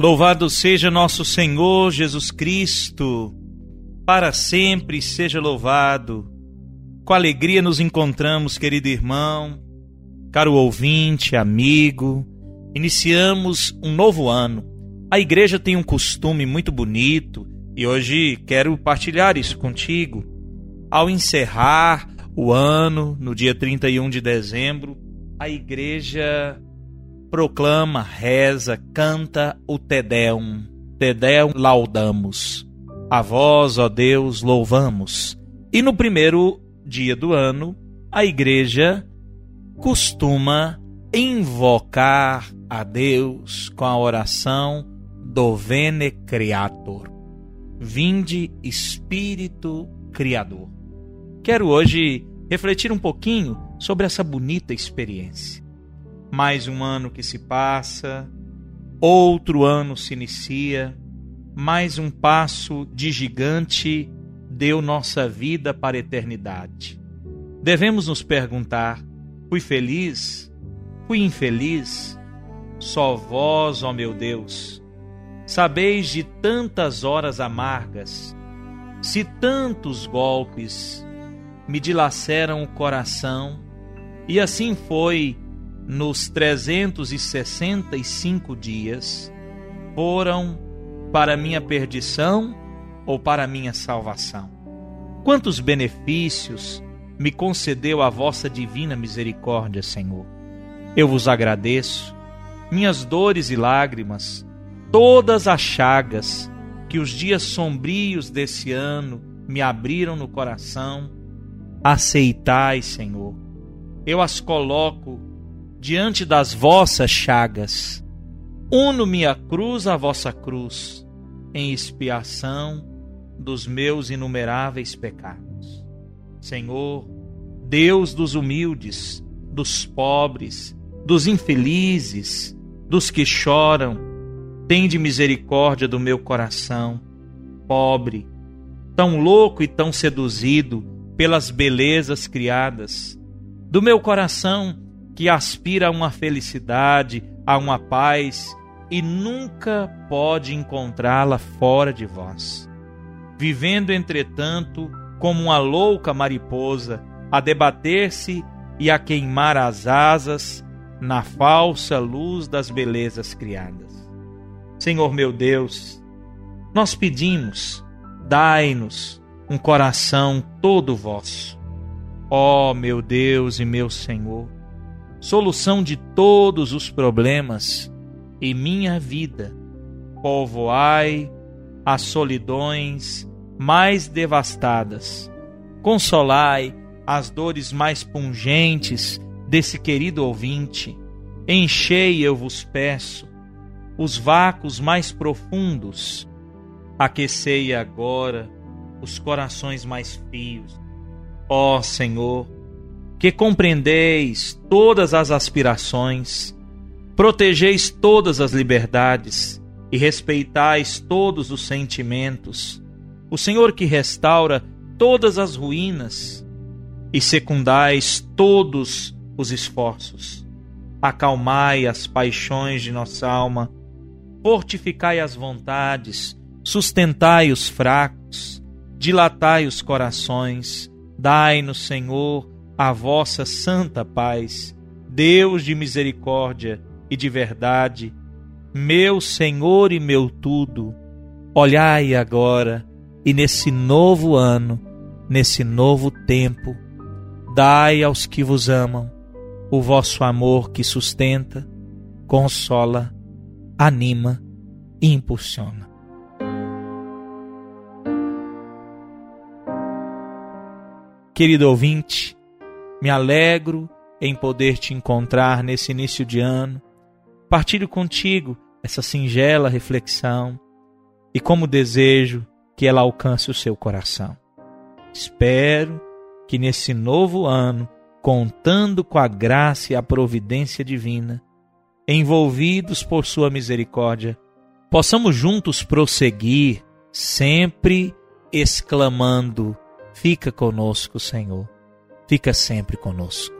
Louvado seja nosso Senhor Jesus Cristo, para sempre seja louvado. Com alegria nos encontramos, querido irmão, caro ouvinte, amigo. Iniciamos um novo ano. A igreja tem um costume muito bonito e hoje quero partilhar isso contigo. Ao encerrar o ano, no dia 31 de dezembro, a igreja proclama, reza, canta o Tedeum. Tedeum laudamos. A vós, ó Deus, louvamos. E no primeiro dia do ano, a igreja costuma invocar a Deus com a oração do Vene Creator. Vinde Espírito Criador. Quero hoje refletir um pouquinho sobre essa bonita experiência mais um ano que se passa, outro ano se inicia, mais um passo de gigante deu nossa vida para a eternidade. Devemos nos perguntar: fui feliz? Fui infeliz? Só vós, ó meu Deus, sabeis de tantas horas amargas, se tantos golpes me dilaceram o coração, e assim foi nos 365 dias foram para minha perdição ou para minha salvação? Quantos benefícios me concedeu a vossa divina misericórdia, Senhor? Eu vos agradeço. Minhas dores e lágrimas, todas as chagas que os dias sombrios desse ano me abriram no coração, aceitai, Senhor. Eu as coloco diante das vossas chagas. Uno minha cruz à vossa cruz, em expiação dos meus inumeráveis pecados. Senhor, Deus dos humildes, dos pobres, dos infelizes, dos que choram, tende misericórdia do meu coração, pobre, tão louco e tão seduzido pelas belezas criadas, do meu coração que aspira a uma felicidade, a uma paz e nunca pode encontrá-la fora de vós. Vivendo, entretanto, como uma louca mariposa, a debater-se e a queimar as asas na falsa luz das belezas criadas. Senhor meu Deus, nós pedimos, dai-nos um coração todo vosso. Ó oh, meu Deus e meu Senhor, solução de todos os problemas em minha vida. Povoai as solidões mais devastadas. Consolai as dores mais pungentes desse querido ouvinte. Enchei, eu vos peço, os vácuos mais profundos. Aquecei agora os corações mais frios. Ó Senhor, que compreendeis todas as aspirações, protegeis todas as liberdades e respeitais todos os sentimentos, o Senhor que restaura todas as ruínas e secundais todos os esforços. Acalmai as paixões de nossa alma, fortificai as vontades, sustentai os fracos, dilatai os corações, dai-nos, Senhor, a vossa santa paz, Deus de misericórdia e de verdade, meu Senhor e meu tudo, olhai agora e nesse novo ano, nesse novo tempo, dai aos que vos amam o vosso amor que sustenta, consola, anima e impulsiona. Querido ouvinte, me alegro em poder te encontrar nesse início de ano. Partilho contigo essa singela reflexão e como desejo que ela alcance o seu coração. Espero que nesse novo ano, contando com a graça e a providência divina, envolvidos por sua misericórdia, possamos juntos prosseguir, sempre exclamando: Fica conosco, Senhor, fica sempre conosco.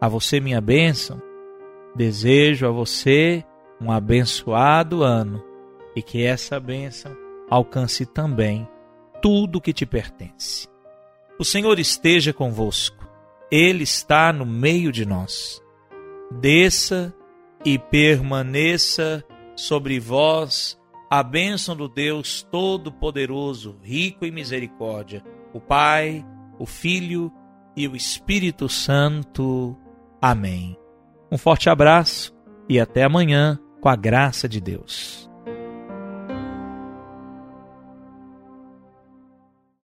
A você, minha bênção, desejo a você um abençoado ano e que essa bênção alcance também tudo que te pertence. O Senhor esteja convosco, Ele está no meio de nós. Desça e permaneça sobre vós a bênção do Deus Todo-Poderoso, rico em misericórdia, o Pai, o Filho e o Espírito Santo. Amém. Um forte abraço e até amanhã, com a graça de Deus.